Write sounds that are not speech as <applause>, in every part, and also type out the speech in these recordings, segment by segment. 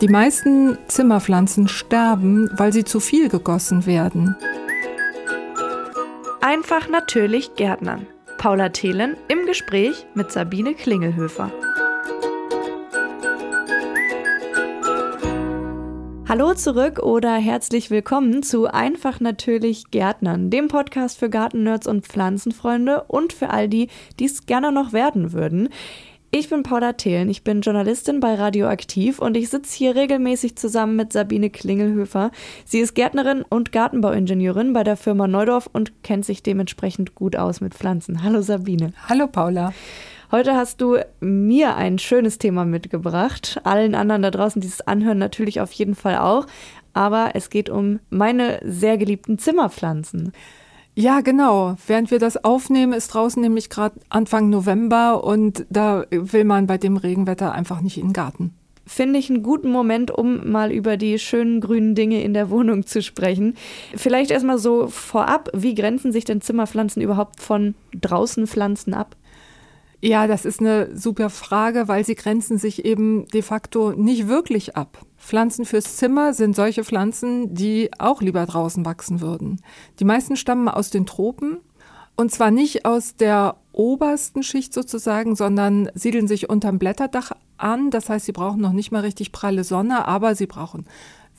Die meisten Zimmerpflanzen sterben, weil sie zu viel gegossen werden. Einfach natürlich Gärtnern. Paula Thelen im Gespräch mit Sabine Klingelhöfer. Hallo zurück oder herzlich willkommen zu Einfach natürlich Gärtnern, dem Podcast für Gartennerds und Pflanzenfreunde und für all die, die es gerne noch werden würden. Ich bin Paula Thelen, ich bin Journalistin bei Radioaktiv und ich sitze hier regelmäßig zusammen mit Sabine Klingelhöfer. Sie ist Gärtnerin und Gartenbauingenieurin bei der Firma Neudorf und kennt sich dementsprechend gut aus mit Pflanzen. Hallo Sabine. Hallo Paula. Heute hast du mir ein schönes Thema mitgebracht. Allen anderen da draußen, die es anhören, natürlich auf jeden Fall auch. Aber es geht um meine sehr geliebten Zimmerpflanzen. Ja, genau. Während wir das aufnehmen, ist draußen nämlich gerade Anfang November und da will man bei dem Regenwetter einfach nicht in den Garten. Finde ich einen guten Moment, um mal über die schönen grünen Dinge in der Wohnung zu sprechen. Vielleicht erstmal so vorab, wie grenzen sich denn Zimmerpflanzen überhaupt von draußen Pflanzen ab? Ja, das ist eine super Frage, weil sie grenzen sich eben de facto nicht wirklich ab. Pflanzen fürs Zimmer sind solche Pflanzen, die auch lieber draußen wachsen würden. Die meisten stammen aus den Tropen und zwar nicht aus der obersten Schicht sozusagen, sondern siedeln sich unterm Blätterdach an. Das heißt, sie brauchen noch nicht mal richtig pralle Sonne, aber sie brauchen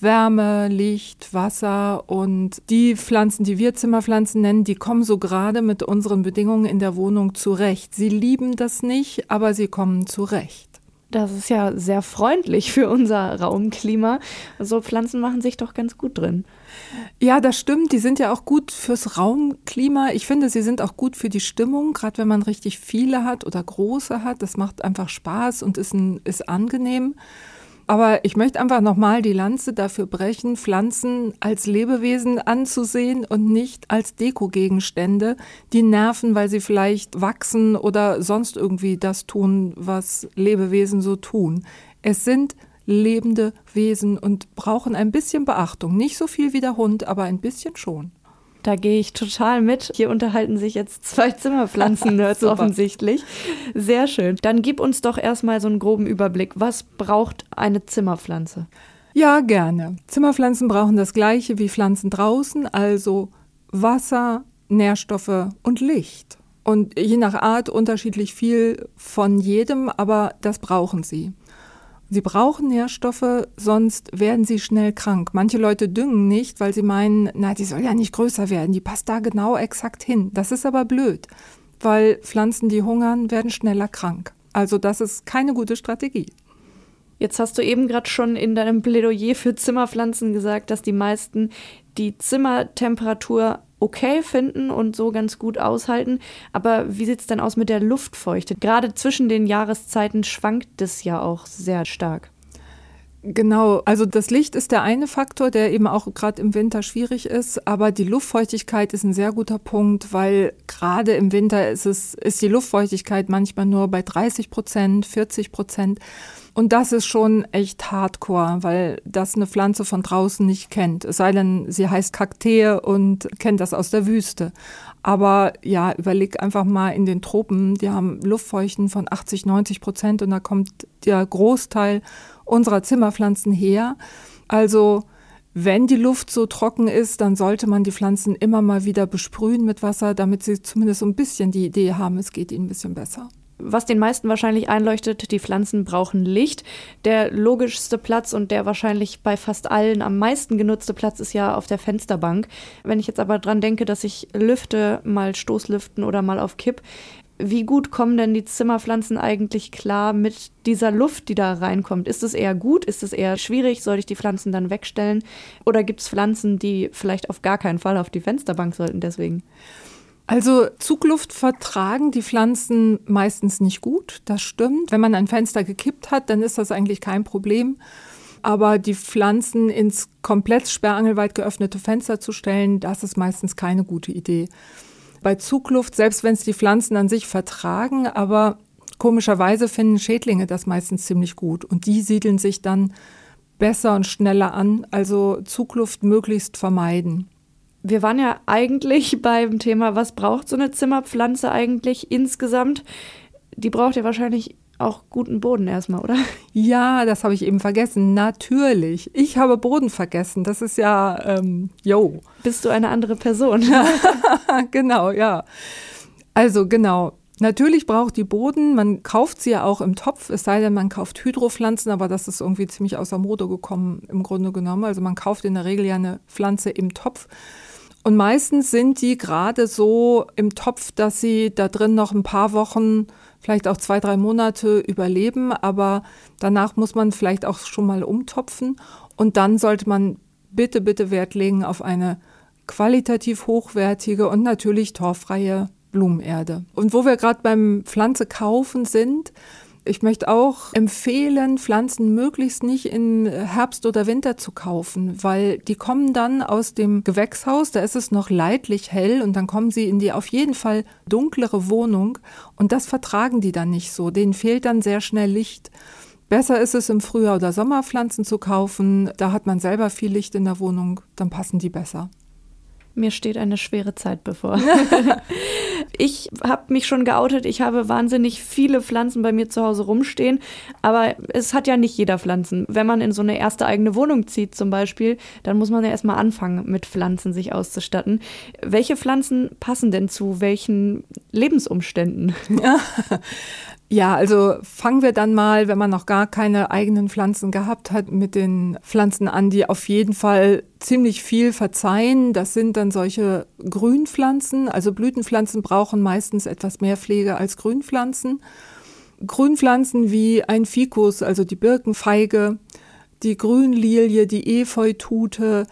Wärme, Licht, Wasser und die Pflanzen, die wir Zimmerpflanzen nennen, die kommen so gerade mit unseren Bedingungen in der Wohnung zurecht. Sie lieben das nicht, aber sie kommen zurecht. Das ist ja sehr freundlich für unser Raumklima. So Pflanzen machen sich doch ganz gut drin. Ja, das stimmt. Die sind ja auch gut fürs Raumklima. Ich finde, sie sind auch gut für die Stimmung, gerade wenn man richtig viele hat oder große hat. Das macht einfach Spaß und ist, ein, ist angenehm. Aber ich möchte einfach nochmal die Lanze dafür brechen, Pflanzen als Lebewesen anzusehen und nicht als Dekogegenstände, die nerven, weil sie vielleicht wachsen oder sonst irgendwie das tun, was Lebewesen so tun. Es sind lebende Wesen und brauchen ein bisschen Beachtung. Nicht so viel wie der Hund, aber ein bisschen schon. Da gehe ich total mit. Hier unterhalten sich jetzt zwei Zimmerpflanzen-Nerds <laughs> offensichtlich. Sehr schön. Dann gib uns doch erstmal so einen groben Überblick. Was braucht eine Zimmerpflanze? Ja, gerne. Zimmerpflanzen brauchen das gleiche wie Pflanzen draußen, also Wasser, Nährstoffe und Licht. Und je nach Art unterschiedlich viel von jedem, aber das brauchen sie. Sie brauchen Nährstoffe, sonst werden sie schnell krank. Manche Leute düngen nicht, weil sie meinen, na, die soll ja nicht größer werden, die passt da genau exakt hin. Das ist aber blöd, weil Pflanzen, die hungern, werden schneller krank. Also das ist keine gute Strategie. Jetzt hast du eben gerade schon in deinem Plädoyer für Zimmerpflanzen gesagt, dass die meisten die Zimmertemperatur okay finden und so ganz gut aushalten. Aber wie sieht es denn aus mit der Luftfeuchte? Gerade zwischen den Jahreszeiten schwankt es ja auch sehr stark. Genau, also das Licht ist der eine Faktor, der eben auch gerade im Winter schwierig ist, aber die Luftfeuchtigkeit ist ein sehr guter Punkt, weil gerade im Winter ist es ist die Luftfeuchtigkeit manchmal nur bei 30 Prozent, 40 Prozent. Und das ist schon echt hardcore, weil das eine Pflanze von draußen nicht kennt. Es sei denn, sie heißt Kaktee und kennt das aus der Wüste. Aber ja, überleg einfach mal in den Tropen, die haben Luftfeuchten von 80, 90 Prozent und da kommt der Großteil unserer Zimmerpflanzen her. Also wenn die Luft so trocken ist, dann sollte man die Pflanzen immer mal wieder besprühen mit Wasser, damit sie zumindest so ein bisschen die Idee haben, es geht ihnen ein bisschen besser was den meisten wahrscheinlich einleuchtet, die Pflanzen brauchen Licht. Der logischste Platz und der wahrscheinlich bei fast allen am meisten genutzte Platz ist ja auf der Fensterbank. Wenn ich jetzt aber dran denke, dass ich lüfte, mal Stoßlüften oder mal auf Kipp, wie gut kommen denn die Zimmerpflanzen eigentlich klar mit dieser Luft, die da reinkommt? Ist es eher gut? Ist es eher schwierig? Soll ich die Pflanzen dann wegstellen? Oder gibt es Pflanzen, die vielleicht auf gar keinen Fall auf die Fensterbank sollten deswegen? Also Zugluft vertragen die Pflanzen meistens nicht gut, das stimmt. Wenn man ein Fenster gekippt hat, dann ist das eigentlich kein Problem. Aber die Pflanzen ins komplett sperrangelweit geöffnete Fenster zu stellen, das ist meistens keine gute Idee. Bei Zugluft, selbst wenn es die Pflanzen an sich vertragen, aber komischerweise finden Schädlinge das meistens ziemlich gut und die siedeln sich dann besser und schneller an, also Zugluft möglichst vermeiden wir waren ja eigentlich <laughs> beim Thema, was braucht so eine Zimmerpflanze eigentlich insgesamt? Die braucht ja wahrscheinlich auch guten Boden erstmal, oder? Ja, das habe ich eben vergessen. Natürlich. Ich habe Boden vergessen. Das ist ja, ähm, yo. Bist du eine andere Person? <laughs> genau, ja. Also genau. Natürlich braucht die Boden, man kauft sie ja auch im Topf, es sei denn, man kauft Hydropflanzen, aber das ist irgendwie ziemlich außer Mode gekommen im Grunde genommen. Also man kauft in der Regel ja eine Pflanze im Topf. Und meistens sind die gerade so im Topf, dass sie da drin noch ein paar Wochen, vielleicht auch zwei, drei Monate überleben. Aber danach muss man vielleicht auch schon mal umtopfen. Und dann sollte man bitte, bitte Wert legen auf eine qualitativ hochwertige und natürlich torffreie Blumenerde. Und wo wir gerade beim Pflanze kaufen sind, ich möchte auch empfehlen, Pflanzen möglichst nicht in Herbst oder Winter zu kaufen, weil die kommen dann aus dem Gewächshaus, da ist es noch leidlich hell und dann kommen sie in die auf jeden Fall dunklere Wohnung und das vertragen die dann nicht so. Denen fehlt dann sehr schnell Licht. Besser ist es im Frühjahr oder Sommer Pflanzen zu kaufen, da hat man selber viel Licht in der Wohnung, dann passen die besser. Mir steht eine schwere Zeit bevor. <laughs> <laughs> ich habe mich schon geoutet. Ich habe wahnsinnig viele Pflanzen bei mir zu Hause rumstehen. Aber es hat ja nicht jeder Pflanzen. Wenn man in so eine erste eigene Wohnung zieht zum Beispiel, dann muss man ja erstmal anfangen, mit Pflanzen sich auszustatten. Welche Pflanzen passen denn zu welchen Lebensumständen? Ja. <laughs> Ja, also fangen wir dann mal, wenn man noch gar keine eigenen Pflanzen gehabt hat, mit den Pflanzen an, die auf jeden Fall ziemlich viel verzeihen. Das sind dann solche Grünpflanzen. Also Blütenpflanzen brauchen meistens etwas mehr Pflege als Grünpflanzen. Grünpflanzen wie ein Ficus, also die Birkenfeige, die Grünlilie, die Efeutute,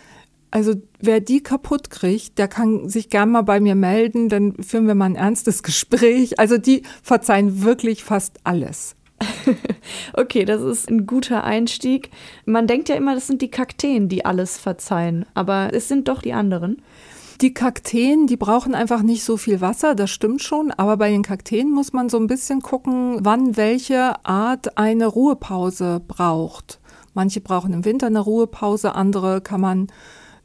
also wer die kaputt kriegt, der kann sich gern mal bei mir melden, dann führen wir mal ein ernstes <laughs> Gespräch. Also die verzeihen wirklich fast alles. <laughs> okay, das ist ein guter Einstieg. Man denkt ja immer, das sind die Kakteen, die alles verzeihen, aber es sind doch die anderen. Die Kakteen, die brauchen einfach nicht so viel Wasser, das stimmt schon, aber bei den Kakteen muss man so ein bisschen gucken, wann welche Art eine Ruhepause braucht. Manche brauchen im Winter eine Ruhepause, andere kann man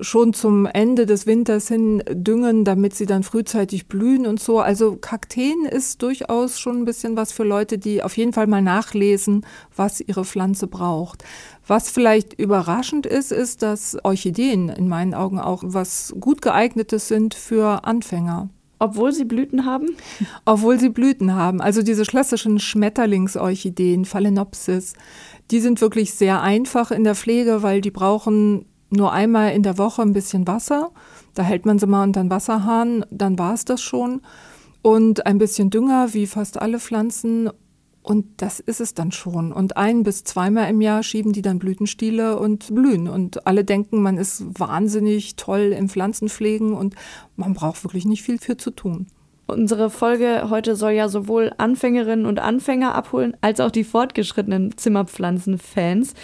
schon zum Ende des Winters hin düngen, damit sie dann frühzeitig blühen und so. Also Kakteen ist durchaus schon ein bisschen was für Leute, die auf jeden Fall mal nachlesen, was ihre Pflanze braucht. Was vielleicht überraschend ist, ist, dass Orchideen in meinen Augen auch was gut geeignetes sind für Anfänger. Obwohl sie Blüten haben? Obwohl sie Blüten haben. Also diese klassischen Schmetterlingsorchideen, Phalaenopsis, die sind wirklich sehr einfach in der Pflege, weil die brauchen nur einmal in der Woche ein bisschen Wasser. Da hält man sie mal unter den Wasserhahn, dann war es das schon. Und ein bisschen Dünger, wie fast alle Pflanzen. Und das ist es dann schon. Und ein bis zweimal im Jahr schieben die dann Blütenstiele und blühen. Und alle denken, man ist wahnsinnig toll im Pflanzenpflegen und man braucht wirklich nicht viel für zu tun. Unsere Folge heute soll ja sowohl Anfängerinnen und Anfänger abholen, als auch die fortgeschrittenen Zimmerpflanzen-Fans.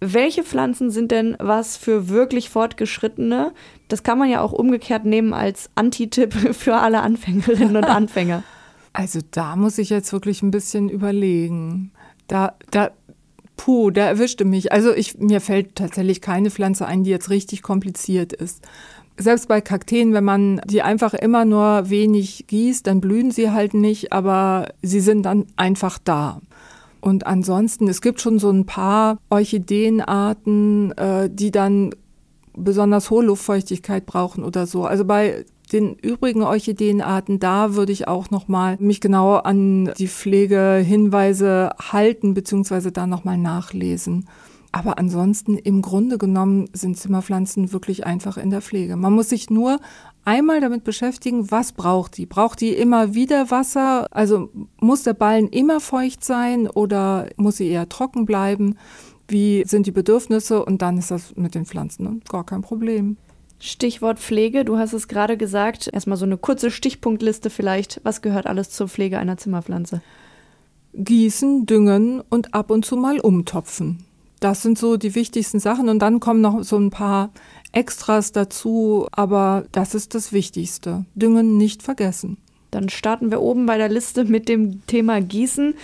Welche Pflanzen sind denn was für wirklich Fortgeschrittene? Das kann man ja auch umgekehrt nehmen als Anti-Tipp <laughs> für alle Anfängerinnen und <laughs> Anfänger. Also da muss ich jetzt wirklich ein bisschen überlegen. Da, da, puh, da erwischte mich. Also ich, mir fällt tatsächlich keine Pflanze ein, die jetzt richtig kompliziert ist selbst bei Kakteen, wenn man die einfach immer nur wenig gießt, dann blühen sie halt nicht, aber sie sind dann einfach da. Und ansonsten, es gibt schon so ein paar Orchideenarten, äh, die dann besonders hohe Luftfeuchtigkeit brauchen oder so. Also bei den übrigen Orchideenarten, da würde ich auch nochmal mich genau an die Pflegehinweise halten, beziehungsweise da nochmal nachlesen. Aber ansonsten im Grunde genommen sind Zimmerpflanzen wirklich einfach in der Pflege. Man muss sich nur einmal damit beschäftigen, was braucht die? Braucht die immer wieder Wasser? Also muss der Ballen immer feucht sein oder muss sie eher trocken bleiben? Wie sind die Bedürfnisse? Und dann ist das mit den Pflanzen gar kein Problem. Stichwort Pflege, du hast es gerade gesagt. Erstmal so eine kurze Stichpunktliste vielleicht. Was gehört alles zur Pflege einer Zimmerpflanze? Gießen, düngen und ab und zu mal umtopfen. Das sind so die wichtigsten Sachen und dann kommen noch so ein paar Extras dazu, aber das ist das Wichtigste. Düngen nicht vergessen. Dann starten wir oben bei der Liste mit dem Thema Gießen.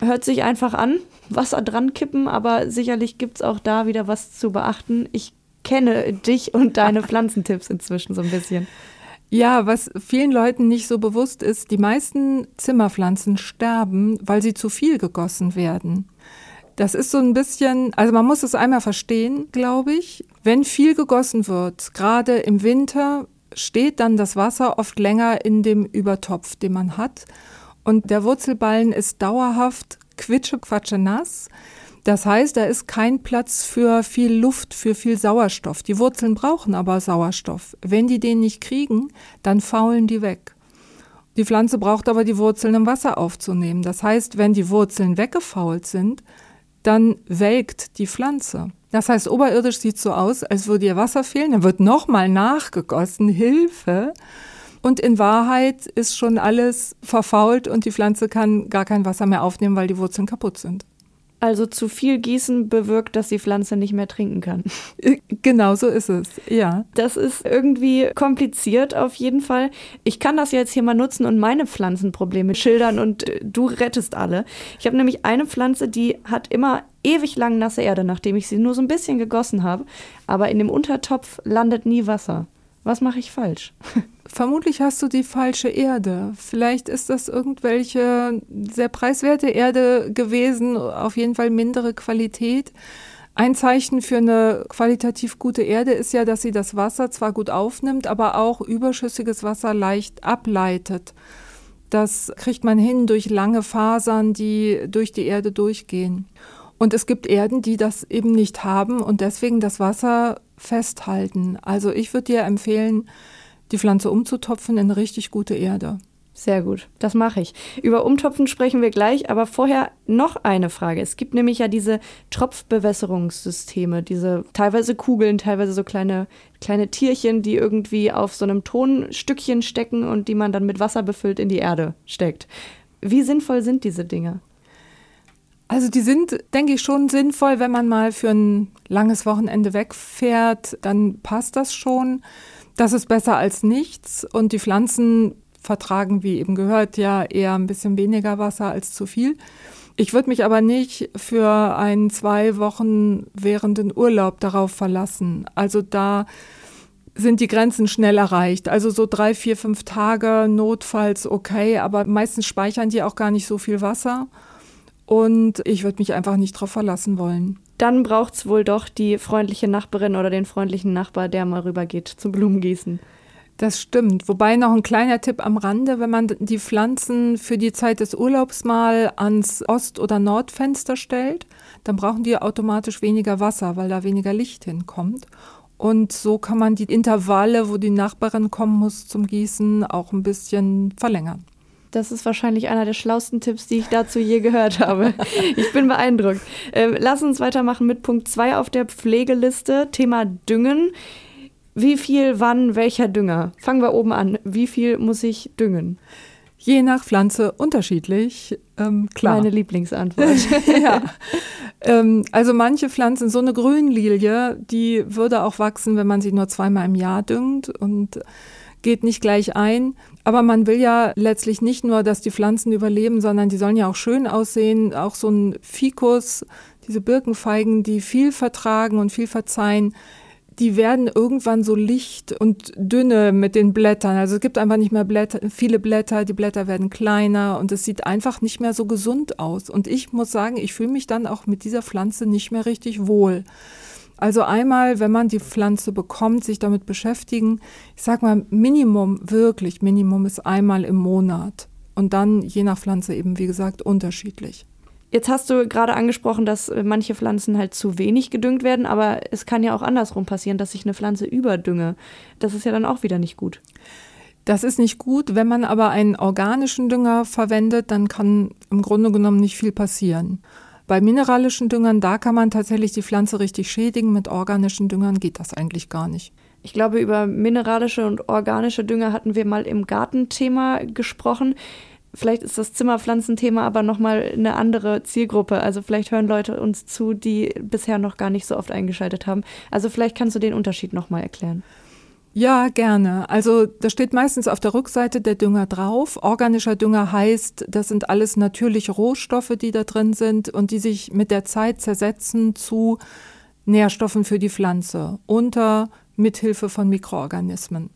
Hört sich einfach an, Wasser dran kippen, aber sicherlich gibt es auch da wieder was zu beachten. Ich kenne dich und deine <laughs> Pflanzentipps inzwischen so ein bisschen. Ja, was vielen Leuten nicht so bewusst ist, die meisten Zimmerpflanzen sterben, weil sie zu viel gegossen werden. Das ist so ein bisschen, also man muss es einmal verstehen, glaube ich. Wenn viel gegossen wird, gerade im Winter, steht dann das Wasser oft länger in dem Übertopf, den man hat. Und der Wurzelballen ist dauerhaft quitsche-quatsche nass. Das heißt, da ist kein Platz für viel Luft, für viel Sauerstoff. Die Wurzeln brauchen aber Sauerstoff. Wenn die den nicht kriegen, dann faulen die weg. Die Pflanze braucht aber die Wurzeln im Wasser aufzunehmen. Das heißt, wenn die Wurzeln weggefault sind, dann welkt die Pflanze. Das heißt, oberirdisch sieht so aus, als würde ihr Wasser fehlen. Dann wird nochmal nachgegossen, Hilfe. Und in Wahrheit ist schon alles verfault und die Pflanze kann gar kein Wasser mehr aufnehmen, weil die Wurzeln kaputt sind. Also zu viel Gießen bewirkt, dass die Pflanze nicht mehr trinken kann. <laughs> Genau so ist es, ja. Das ist irgendwie kompliziert auf jeden Fall. Ich kann das jetzt hier mal nutzen und meine Pflanzenprobleme schildern und äh, du rettest alle. Ich habe nämlich eine Pflanze, die hat immer ewig lang nasse Erde, nachdem ich sie nur so ein bisschen gegossen habe. Aber in dem Untertopf landet nie Wasser. Was mache ich falsch? <laughs> Vermutlich hast du die falsche Erde. Vielleicht ist das irgendwelche sehr preiswerte Erde gewesen, auf jeden Fall mindere Qualität. Ein Zeichen für eine qualitativ gute Erde ist ja, dass sie das Wasser zwar gut aufnimmt, aber auch überschüssiges Wasser leicht ableitet. Das kriegt man hin durch lange Fasern, die durch die Erde durchgehen. Und es gibt Erden, die das eben nicht haben und deswegen das Wasser festhalten. Also ich würde dir empfehlen, die Pflanze umzutopfen in richtig gute Erde. Sehr gut, das mache ich. Über Umtopfen sprechen wir gleich, aber vorher noch eine Frage. Es gibt nämlich ja diese Tropfbewässerungssysteme, diese teilweise Kugeln, teilweise so kleine, kleine Tierchen, die irgendwie auf so einem Tonstückchen stecken und die man dann mit Wasser befüllt in die Erde steckt. Wie sinnvoll sind diese Dinge? Also die sind, denke ich, schon sinnvoll, wenn man mal für ein langes Wochenende wegfährt, dann passt das schon. Das ist besser als nichts und die Pflanzen vertragen, wie eben gehört, ja eher ein bisschen weniger Wasser als zu viel. Ich würde mich aber nicht für einen zwei Wochen währenden Urlaub darauf verlassen. Also da sind die Grenzen schnell erreicht. Also so drei, vier, fünf Tage notfalls okay, aber meistens speichern die auch gar nicht so viel Wasser. Und ich würde mich einfach nicht darauf verlassen wollen dann braucht es wohl doch die freundliche Nachbarin oder den freundlichen Nachbar, der mal rübergeht zum Blumengießen. Das stimmt. Wobei noch ein kleiner Tipp am Rande, wenn man die Pflanzen für die Zeit des Urlaubs mal ans Ost- oder Nordfenster stellt, dann brauchen die automatisch weniger Wasser, weil da weniger Licht hinkommt. Und so kann man die Intervalle, wo die Nachbarin kommen muss zum Gießen, auch ein bisschen verlängern. Das ist wahrscheinlich einer der schlausten Tipps, die ich dazu je gehört habe. <laughs> Ich bin beeindruckt. Ähm, lass uns weitermachen mit Punkt 2 auf der Pflegeliste. Thema Düngen. Wie viel, wann, welcher Dünger? Fangen wir oben an. Wie viel muss ich düngen? Je nach Pflanze unterschiedlich. Ähm, klar. Meine Lieblingsantwort. <laughs> ja. <laughs> Ähm, also manche Pflanzen, so eine Grünlilie, die würde auch wachsen, wenn man sie nur zweimal im Jahr düngt und geht nicht gleich ein. Aber man will ja letztlich nicht nur, dass die Pflanzen überleben, sondern die sollen ja auch schön aussehen. Auch so ein Fikus, diese Birkenfeigen, die viel vertragen und viel verzeihen, die werden irgendwann so licht und dünne mit den Blättern. Also es gibt einfach nicht mehr Blätter, viele Blätter, die Blätter werden kleiner und es sieht einfach nicht mehr so gesund aus. Und ich muss sagen, ich fühle mich dann auch mit dieser Pflanze nicht mehr richtig wohl. Also einmal, wenn man die Pflanze bekommt, sich damit beschäftigen. Ich sag mal, Minimum, wirklich Minimum ist einmal im Monat. Und dann je nach Pflanze eben, wie gesagt, unterschiedlich. Jetzt hast du gerade angesprochen, dass manche Pflanzen halt zu wenig gedüngt werden, aber es kann ja auch andersrum passieren, dass ich eine Pflanze überdünge. Das ist ja dann auch wieder nicht gut. Das ist nicht gut. Wenn man aber einen organischen Dünger verwendet, dann kann im Grunde genommen nicht viel passieren. Bei mineralischen Düngern, da kann man tatsächlich die Pflanze richtig schädigen. Mit organischen Düngern geht das eigentlich gar nicht. Ich glaube, über mineralische und organische Dünger hatten wir mal im Gartenthema gesprochen. Vielleicht ist das Zimmerpflanzenthema aber nochmal eine andere Zielgruppe. Also vielleicht hören Leute uns zu, die bisher noch gar nicht so oft eingeschaltet haben. Also vielleicht kannst du den Unterschied nochmal erklären. Ja, gerne. Also das steht meistens auf der Rückseite der Dünger drauf. Organischer Dünger heißt, das sind alles natürliche Rohstoffe, die da drin sind und die sich mit der Zeit zersetzen zu Nährstoffen für die Pflanze unter Mithilfe von Mikroorganismen.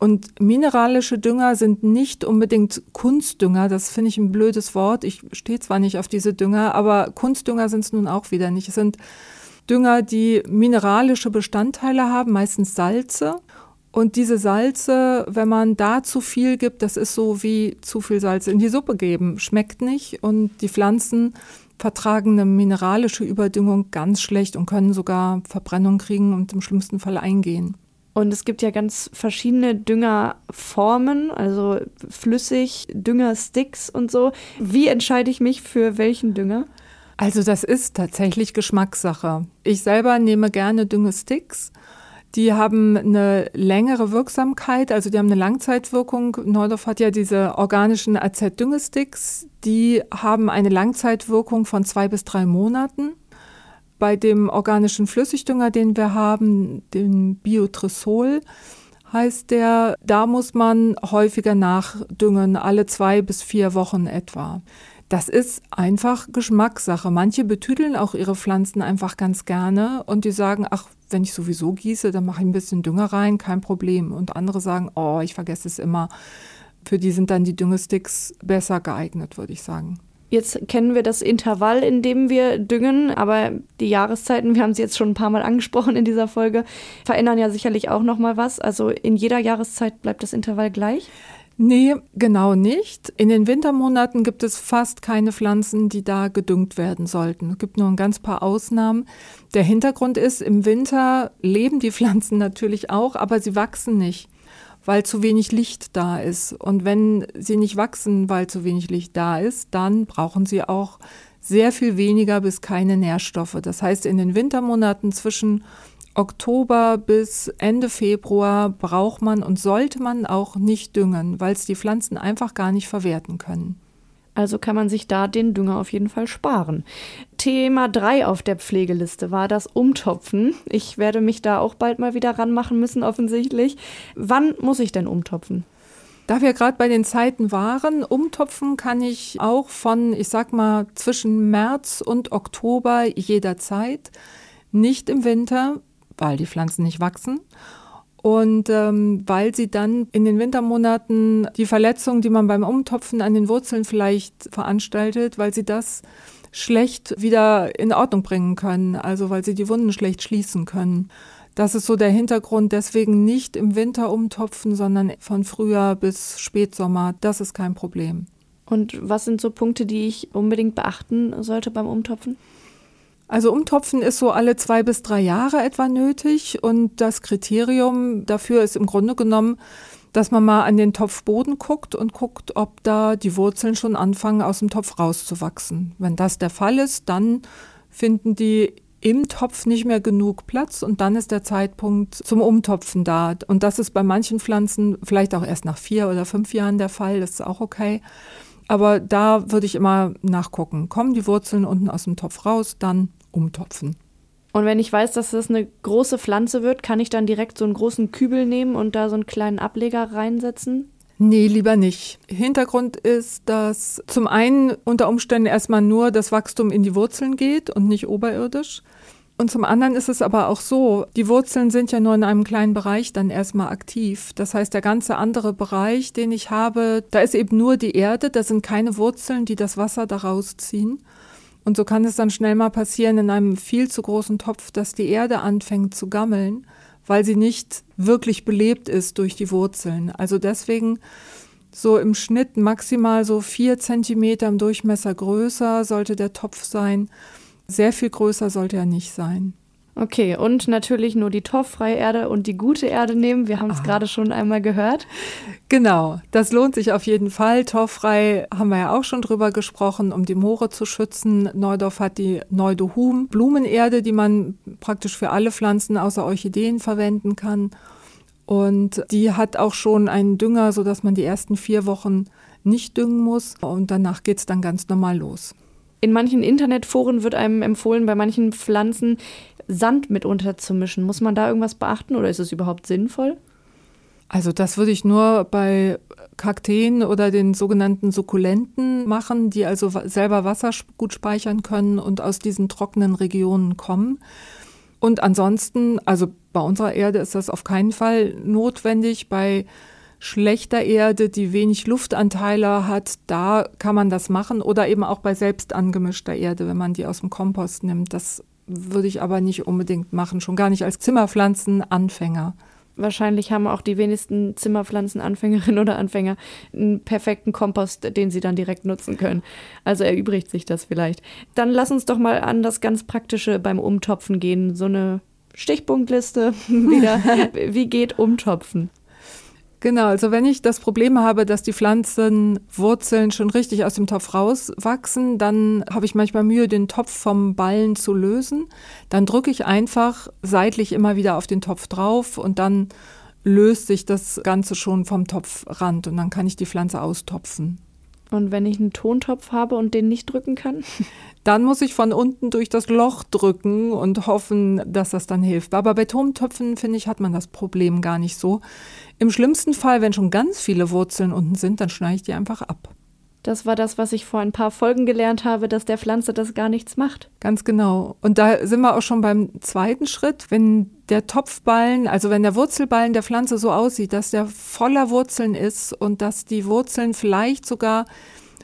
Und mineralische Dünger sind nicht unbedingt Kunstdünger. Das finde ich ein blödes Wort. Ich stehe zwar nicht auf diese Dünger, aber Kunstdünger sind es nun auch wieder nicht. Es sind Dünger, die mineralische Bestandteile haben, meistens Salze. Und diese Salze, wenn man da zu viel gibt, das ist so wie zu viel Salz in die Suppe geben. Schmeckt nicht und die Pflanzen vertragen eine mineralische Überdüngung ganz schlecht und können sogar Verbrennung kriegen und im schlimmsten Fall eingehen. Und es gibt ja ganz verschiedene Düngerformen, also flüssig, Düngersticks und so. Wie entscheide ich mich für welchen Dünger? Also das ist tatsächlich Geschmackssache. Ich selber nehme gerne Düngesticks. Die haben eine längere Wirksamkeit, also die haben eine Langzeitwirkung. Neudorf hat ja diese organischen AZ-Düngesticks, die haben eine Langzeitwirkung von zwei bis drei Monaten. Bei dem organischen Flüssigdünger, den wir haben, den Biotrisol, heißt der, da muss man häufiger nachdüngen, alle zwei bis vier Wochen etwa. Das ist einfach Geschmackssache. Manche betüdeln auch ihre Pflanzen einfach ganz gerne und die sagen, ach, wenn ich sowieso gieße, dann mache ich ein bisschen Dünger rein, kein Problem. Und andere sagen, oh, ich vergesse es immer. Für die sind dann die Düngesticks besser geeignet, würde ich sagen. Jetzt kennen wir das Intervall, in dem wir düngen, aber die Jahreszeiten, wir haben sie jetzt schon ein paar Mal angesprochen in dieser Folge, verändern ja sicherlich auch noch mal was. Also in jeder Jahreszeit bleibt das Intervall gleich? Nee, genau nicht. In den Wintermonaten gibt es fast keine Pflanzen, die da gedüngt werden sollten. Es gibt nur ein ganz paar Ausnahmen. Der Hintergrund ist, im Winter leben die Pflanzen natürlich auch, aber sie wachsen nicht, weil zu wenig Licht da ist. Und wenn sie nicht wachsen, weil zu wenig Licht da ist, dann brauchen sie auch sehr viel weniger bis keine Nährstoffe. Das heißt, in den Wintermonaten zwischen Oktober bis Ende Februar braucht man und sollte man auch nicht düngen, weil es die Pflanzen einfach gar nicht verwerten können. Also kann man sich da den Dünger auf jeden Fall sparen. Thema 3 auf der Pflegeliste war das Umtopfen. Ich werde mich da auch bald mal wieder ranmachen müssen, offensichtlich. Wann muss ich denn umtopfen? Da wir gerade bei den Zeiten waren, umtopfen kann ich auch von, ich sag mal, zwischen März und Oktober jederzeit. Nicht im Winter, weil die Pflanzen nicht wachsen. Und ähm, weil sie dann in den Wintermonaten die Verletzungen, die man beim Umtopfen an den Wurzeln vielleicht veranstaltet, weil sie das schlecht wieder in Ordnung bringen können, also weil sie die Wunden schlecht schließen können. Das ist so der Hintergrund. Deswegen nicht im Winter umtopfen, sondern von Frühjahr bis Spätsommer. Das ist kein Problem. Und was sind so Punkte, die ich unbedingt beachten sollte beim Umtopfen? Also Umtopfen ist so alle zwei bis drei Jahre etwa nötig und das Kriterium dafür ist im Grunde genommen, dass man mal an den Topfboden guckt und guckt, ob da die Wurzeln schon anfangen, aus dem Topf rauszuwachsen. Wenn das der Fall ist, dann finden die im Topf nicht mehr genug Platz und dann ist der Zeitpunkt zum Umtopfen da. Und das ist bei manchen Pflanzen vielleicht auch erst nach vier oder fünf Jahren der Fall, das ist auch okay. Aber da würde ich immer nachgucken. Kommen die Wurzeln unten aus dem Topf raus, dann umtopfen. Und wenn ich weiß, dass das eine große Pflanze wird, kann ich dann direkt so einen großen Kübel nehmen und da so einen kleinen Ableger reinsetzen? Nee, lieber nicht. Hintergrund ist, dass zum einen unter Umständen erstmal nur das Wachstum in die Wurzeln geht und nicht oberirdisch. Und zum anderen ist es aber auch so, die Wurzeln sind ja nur in einem kleinen Bereich dann erstmal aktiv. Das heißt, der ganze andere Bereich, den ich habe, da ist eben nur die Erde, da sind keine Wurzeln, die das Wasser daraus ziehen. Und so kann es dann schnell mal passieren in einem viel zu großen Topf, dass die Erde anfängt zu gammeln, weil sie nicht wirklich belebt ist durch die Wurzeln. Also deswegen so im Schnitt maximal so vier Zentimeter im Durchmesser größer sollte der Topf sein. Sehr viel größer sollte er nicht sein. Okay, und natürlich nur die torffreie Erde und die gute Erde nehmen. Wir haben es ah. gerade schon einmal gehört. Genau, das lohnt sich auf jeden Fall. Torffrei haben wir ja auch schon drüber gesprochen, um die Moore zu schützen. Neudorf hat die Neudohum Blumenerde, die man praktisch für alle Pflanzen außer Orchideen verwenden kann. Und die hat auch schon einen Dünger, sodass man die ersten vier Wochen nicht düngen muss. Und danach geht es dann ganz normal los. In manchen Internetforen wird einem empfohlen, bei manchen Pflanzen Sand mit unterzumischen. Muss man da irgendwas beachten oder ist es überhaupt sinnvoll? Also das würde ich nur bei Kakteen oder den sogenannten Sukkulenten machen, die also selber Wasser gut speichern können und aus diesen trockenen Regionen kommen. Und ansonsten, also bei unserer Erde ist das auf keinen Fall notwendig. Bei schlechter Erde, die wenig Luftanteile hat, da kann man das machen. Oder eben auch bei selbst angemischter Erde, wenn man die aus dem Kompost nimmt. Das würde ich aber nicht unbedingt machen, schon gar nicht als Zimmerpflanzenanfänger. Wahrscheinlich haben auch die wenigsten Zimmerpflanzenanfängerinnen oder Anfänger einen perfekten Kompost, den sie dann direkt nutzen können. Also erübrigt sich das vielleicht. Dann lass uns doch mal an das ganz Praktische beim Umtopfen gehen. So eine Stichpunktliste <laughs> wieder. <laughs> Wie geht Umtopfen? Genau, also wenn ich das Problem habe, dass die Pflanzenwurzeln schon richtig aus dem Topf rauswachsen, dann habe ich manchmal Mühe, den Topf vom Ballen zu lösen. Dann drücke ich einfach seitlich immer wieder auf den Topf drauf und dann löst sich das Ganze schon vom Topfrand und dann kann ich die Pflanze austopfen. Und wenn ich einen Tontopf habe und den nicht drücken kann? <laughs> Dann muss ich von unten durch das Loch drücken und hoffen, dass das dann hilft. Aber bei Tontöpfen, finde ich, hat man das Problem gar nicht so. Im schlimmsten Fall, wenn schon ganz viele Wurzeln unten sind, dann schneide ich die einfach ab. Das war das, was ich vor ein paar Folgen gelernt habe, dass der Pflanze das gar nichts macht. Ganz genau. Und da sind wir auch schon beim zweiten Schritt. Wenn der Topfballen, also wenn der Wurzelballen der Pflanze so aussieht, dass der voller Wurzeln ist und dass die Wurzeln vielleicht sogar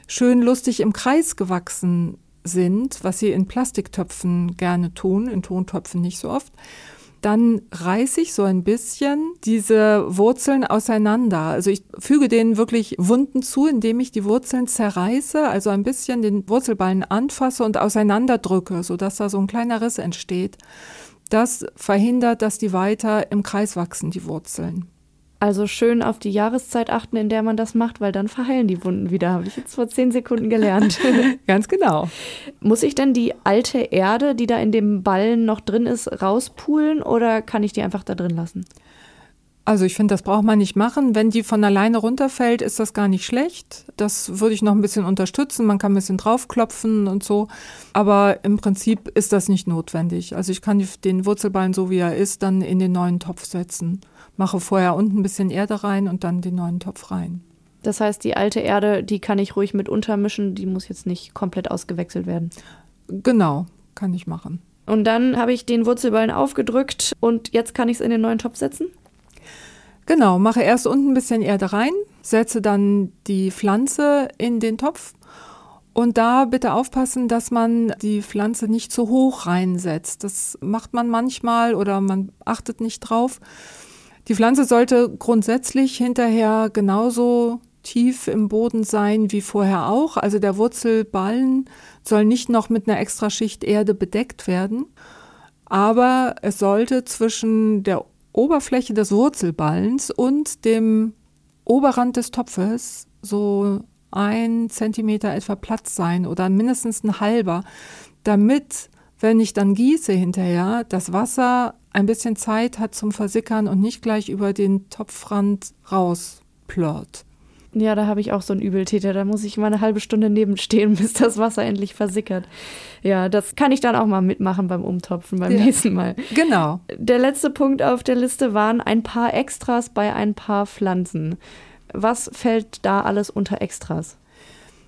schön lustig im Kreis gewachsen sind, was sie in Plastiktöpfen gerne tun, in Tontöpfen nicht so oft, dann reiße ich so ein bisschen diese Wurzeln auseinander. Also ich füge denen wirklich Wunden zu, indem ich die Wurzeln zerreiße, also ein bisschen den Wurzelballen anfasse und auseinanderdrücke, sodass da so ein kleiner Riss entsteht. Das verhindert, dass die weiter im Kreis wachsen, die Wurzeln. Also schön auf die Jahreszeit achten, in der man das macht, weil dann verheilen die Wunden wieder. Habe ich jetzt vor zehn Sekunden gelernt. <laughs> Ganz genau. Muss ich denn die alte Erde, die da in dem Ballen noch drin ist, rauspulen oder kann ich die einfach da drin lassen? Also ich finde, das braucht man nicht machen. Wenn die von alleine runterfällt, ist das gar nicht schlecht. Das würde ich noch ein bisschen unterstützen. Man kann ein bisschen draufklopfen und so. Aber im Prinzip ist das nicht notwendig. Also ich kann den Wurzelballen, so wie er ist, dann in den neuen Topf setzen mache vorher unten ein bisschen Erde rein und dann den neuen Topf rein. Das heißt, die alte Erde, die kann ich ruhig mit untermischen, die muss jetzt nicht komplett ausgewechselt werden. Genau, kann ich machen. Und dann habe ich den Wurzelballen aufgedrückt und jetzt kann ich es in den neuen Topf setzen? Genau, mache erst unten ein bisschen Erde rein, setze dann die Pflanze in den Topf und da bitte aufpassen, dass man die Pflanze nicht zu hoch reinsetzt. Das macht man manchmal oder man achtet nicht drauf. Die Pflanze sollte grundsätzlich hinterher genauso tief im Boden sein wie vorher auch. Also der Wurzelballen soll nicht noch mit einer extra Schicht Erde bedeckt werden. Aber es sollte zwischen der Oberfläche des Wurzelballens und dem Oberrand des Topfes so ein Zentimeter etwa Platz sein oder mindestens ein halber, damit, wenn ich dann gieße hinterher, das Wasser ein bisschen Zeit hat zum Versickern und nicht gleich über den Topfrand rausplört. Ja, da habe ich auch so einen Übeltäter. Da muss ich mal eine halbe Stunde nebenstehen, <laughs> bis das Wasser endlich versickert. Ja, das kann ich dann auch mal mitmachen beim Umtopfen beim ja. nächsten Mal. Genau. Der letzte Punkt auf der Liste waren ein paar Extras bei ein paar Pflanzen. Was fällt da alles unter Extras?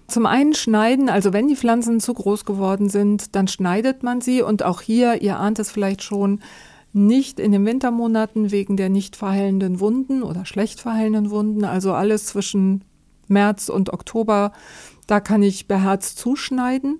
Zum einen schneiden, also wenn die Pflanzen zu groß geworden sind, dann schneidet man sie und auch hier, ihr ahnt es vielleicht schon, nicht in den Wintermonaten wegen der nicht verheilenden Wunden oder schlecht verheilenden Wunden, also alles zwischen März und Oktober, da kann ich beherzt zuschneiden.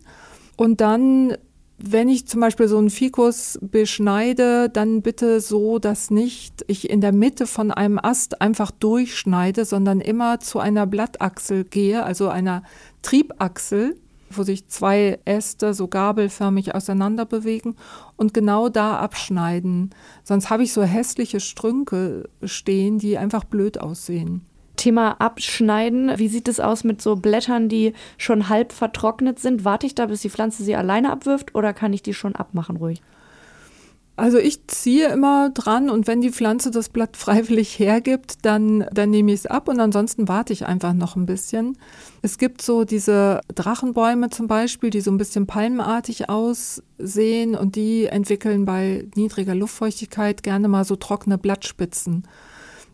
Und dann, wenn ich zum Beispiel so einen Fikus beschneide, dann bitte so, dass nicht ich in der Mitte von einem Ast einfach durchschneide, sondern immer zu einer Blattachsel gehe, also einer Triebachsel wo sich zwei Äste so gabelförmig auseinander bewegen und genau da abschneiden. Sonst habe ich so hässliche Strünke stehen, die einfach blöd aussehen. Thema Abschneiden. Wie sieht es aus mit so Blättern, die schon halb vertrocknet sind? Warte ich da, bis die Pflanze sie alleine abwirft oder kann ich die schon abmachen ruhig? Also ich ziehe immer dran und wenn die Pflanze das Blatt freiwillig hergibt, dann, dann nehme ich es ab und ansonsten warte ich einfach noch ein bisschen. Es gibt so diese Drachenbäume zum Beispiel, die so ein bisschen palmenartig aussehen und die entwickeln bei niedriger Luftfeuchtigkeit gerne mal so trockene Blattspitzen.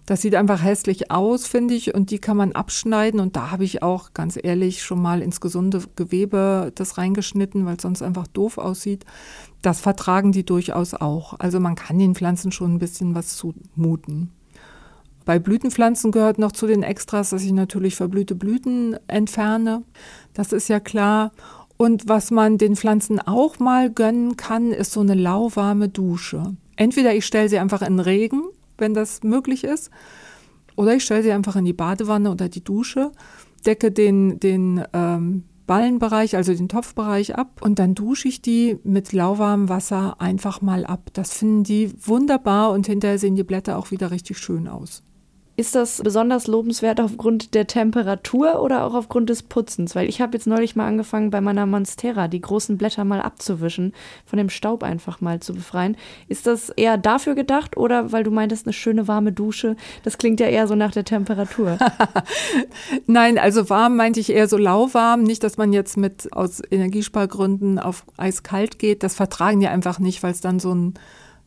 Das sieht einfach hässlich aus, finde ich, und die kann man abschneiden. Und da habe ich auch ganz ehrlich schon mal ins gesunde Gewebe das reingeschnitten, weil es sonst einfach doof aussieht. Das vertragen die durchaus auch. Also man kann den Pflanzen schon ein bisschen was zumuten. Bei Blütenpflanzen gehört noch zu den Extras, dass ich natürlich verblühte Blüten entferne. Das ist ja klar. Und was man den Pflanzen auch mal gönnen kann, ist so eine lauwarme Dusche. Entweder ich stelle sie einfach in Regen wenn das möglich ist. Oder ich stelle sie einfach in die Badewanne oder die Dusche, decke den, den ähm, Ballenbereich, also den Topfbereich ab und dann dusche ich die mit lauwarmem Wasser einfach mal ab. Das finden die wunderbar und hinterher sehen die Blätter auch wieder richtig schön aus. Ist das besonders lobenswert aufgrund der Temperatur oder auch aufgrund des Putzens? Weil ich habe jetzt neulich mal angefangen, bei meiner Monstera die großen Blätter mal abzuwischen, von dem Staub einfach mal zu befreien. Ist das eher dafür gedacht oder weil du meintest, eine schöne warme Dusche? Das klingt ja eher so nach der Temperatur. <laughs> Nein, also warm meinte ich eher so lauwarm. Nicht, dass man jetzt mit aus Energiespargründen auf eiskalt geht. Das vertragen die einfach nicht, weil es dann so ein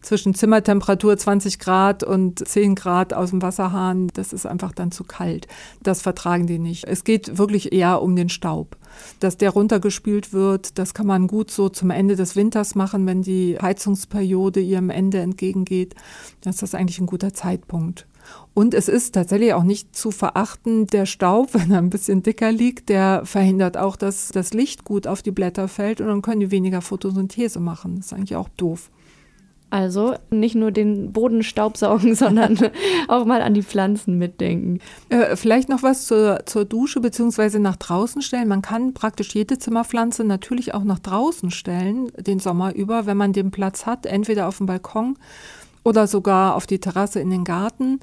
zwischen Zimmertemperatur 20 Grad und 10 Grad aus dem Wasserhahn, das ist einfach dann zu kalt. Das vertragen die nicht. Es geht wirklich eher um den Staub. Dass der runtergespült wird, das kann man gut so zum Ende des Winters machen, wenn die Heizungsperiode ihrem Ende entgegengeht. Das ist das eigentlich ein guter Zeitpunkt. Und es ist tatsächlich auch nicht zu verachten, der Staub, <laughs> wenn er ein bisschen dicker liegt, der verhindert auch, dass das Licht gut auf die Blätter fällt und dann können die weniger Photosynthese machen. Das ist eigentlich auch doof. Also nicht nur den Boden staubsaugen, <laughs> sondern auch mal an die Pflanzen mitdenken. Äh, vielleicht noch was zur, zur Dusche beziehungsweise nach draußen stellen. Man kann praktisch jede Zimmerpflanze natürlich auch nach draußen stellen, den Sommer über, wenn man den Platz hat, entweder auf dem Balkon oder sogar auf die Terrasse in den Garten.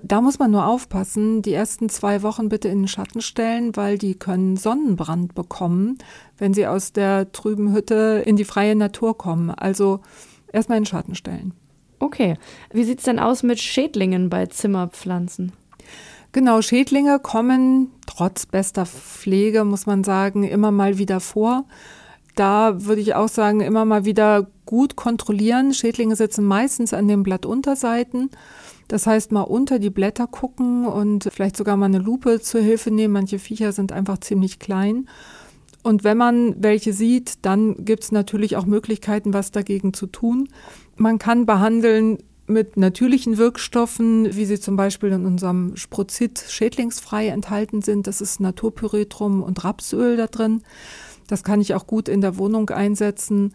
Da muss man nur aufpassen, die ersten zwei Wochen bitte in den Schatten stellen, weil die können Sonnenbrand bekommen, wenn sie aus der trüben Hütte in die freie Natur kommen. Also erstmal in den Schatten stellen. Okay. Wie sieht es denn aus mit Schädlingen bei Zimmerpflanzen? Genau, Schädlinge kommen trotz bester Pflege, muss man sagen, immer mal wieder vor. Da würde ich auch sagen, immer mal wieder gut kontrollieren. Schädlinge sitzen meistens an den Blattunterseiten. Das heißt, mal unter die Blätter gucken und vielleicht sogar mal eine Lupe zur Hilfe nehmen. Manche Viecher sind einfach ziemlich klein. Und wenn man welche sieht, dann gibt es natürlich auch Möglichkeiten, was dagegen zu tun. Man kann behandeln mit natürlichen Wirkstoffen, wie sie zum Beispiel in unserem Sprozit schädlingsfrei enthalten sind. Das ist Naturpyretrum und Rapsöl da drin. Das kann ich auch gut in der Wohnung einsetzen.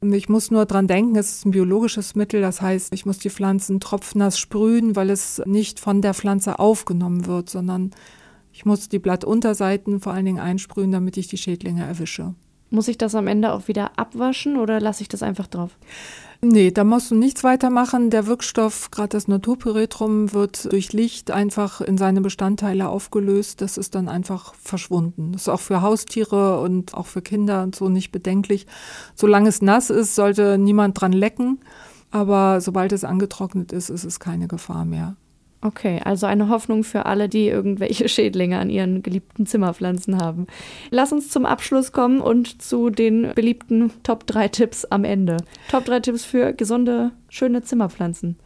Ich muss nur dran denken, es ist ein biologisches Mittel. Das heißt, ich muss die Pflanzen tropfnass sprühen, weil es nicht von der Pflanze aufgenommen wird, sondern ich muss die Blattunterseiten vor allen Dingen einsprühen, damit ich die Schädlinge erwische. Muss ich das am Ende auch wieder abwaschen oder lasse ich das einfach drauf? Nee, da musst du nichts weitermachen. Der Wirkstoff, gerade das Naturpyretrum, wird durch Licht einfach in seine Bestandteile aufgelöst. Das ist dann einfach verschwunden. Das ist auch für Haustiere und auch für Kinder und so nicht bedenklich. Solange es nass ist, sollte niemand dran lecken. Aber sobald es angetrocknet ist, ist es keine Gefahr mehr. Okay, also eine Hoffnung für alle, die irgendwelche <laughs> Schädlinge an ihren geliebten Zimmerpflanzen haben. Lass uns zum Abschluss kommen und zu den beliebten Top 3 Tipps am Ende. Top 3 Tipps für gesunde, schöne Zimmerpflanzen.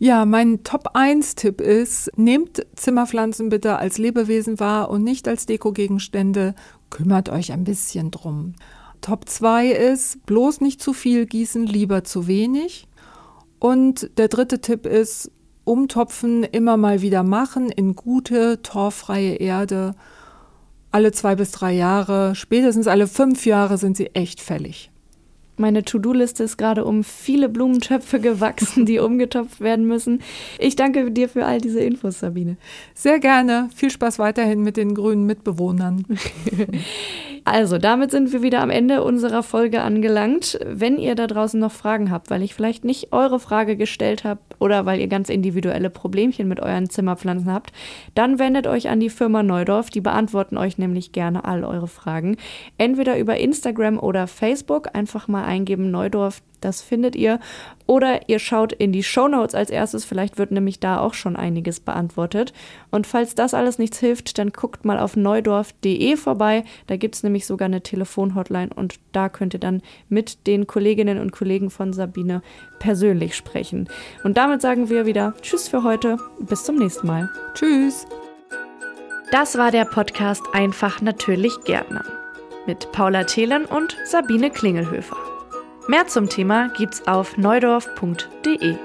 Ja, mein Top 1 Tipp ist, nehmt Zimmerpflanzen bitte als Lebewesen wahr und nicht als Dekogegenstände. Kümmert euch ein bisschen drum. Top 2 ist, bloß nicht zu viel gießen, lieber zu wenig. Und der dritte Tipp ist, Umtopfen immer mal wieder machen in gute, torffreie Erde. Alle zwei bis drei Jahre, spätestens alle fünf Jahre sind sie echt fällig. Meine To-Do-Liste ist gerade um viele Blumentöpfe gewachsen, die <laughs> umgetopft werden müssen. Ich danke dir für all diese Infos, Sabine. Sehr gerne. Viel Spaß weiterhin mit den grünen Mitbewohnern. <laughs> Also, damit sind wir wieder am Ende unserer Folge angelangt. Wenn ihr da draußen noch Fragen habt, weil ich vielleicht nicht eure Frage gestellt habe oder weil ihr ganz individuelle Problemchen mit euren Zimmerpflanzen habt, dann wendet euch an die Firma Neudorf. Die beantworten euch nämlich gerne all eure Fragen. Entweder über Instagram oder Facebook. Einfach mal eingeben Neudorf Das findet ihr. Oder ihr schaut in die Show Notes als erstes, vielleicht wird nämlich da auch schon einiges beantwortet. Und falls das alles nichts hilft, dann guckt mal auf neudorf.de vorbei. Da gibt es nämlich sogar eine Telefonhotline und da könnt ihr dann mit den Kolleginnen und Kollegen von Sabine persönlich sprechen. Und damit sagen wir wieder Tschüss für heute. Bis zum nächsten Mal. Tschüss. Das war der Podcast Einfach natürlich Gärtner mit Paula Thelen und Sabine Klingelhöfer. Mehr zum Thema gibt's auf neudorf.de.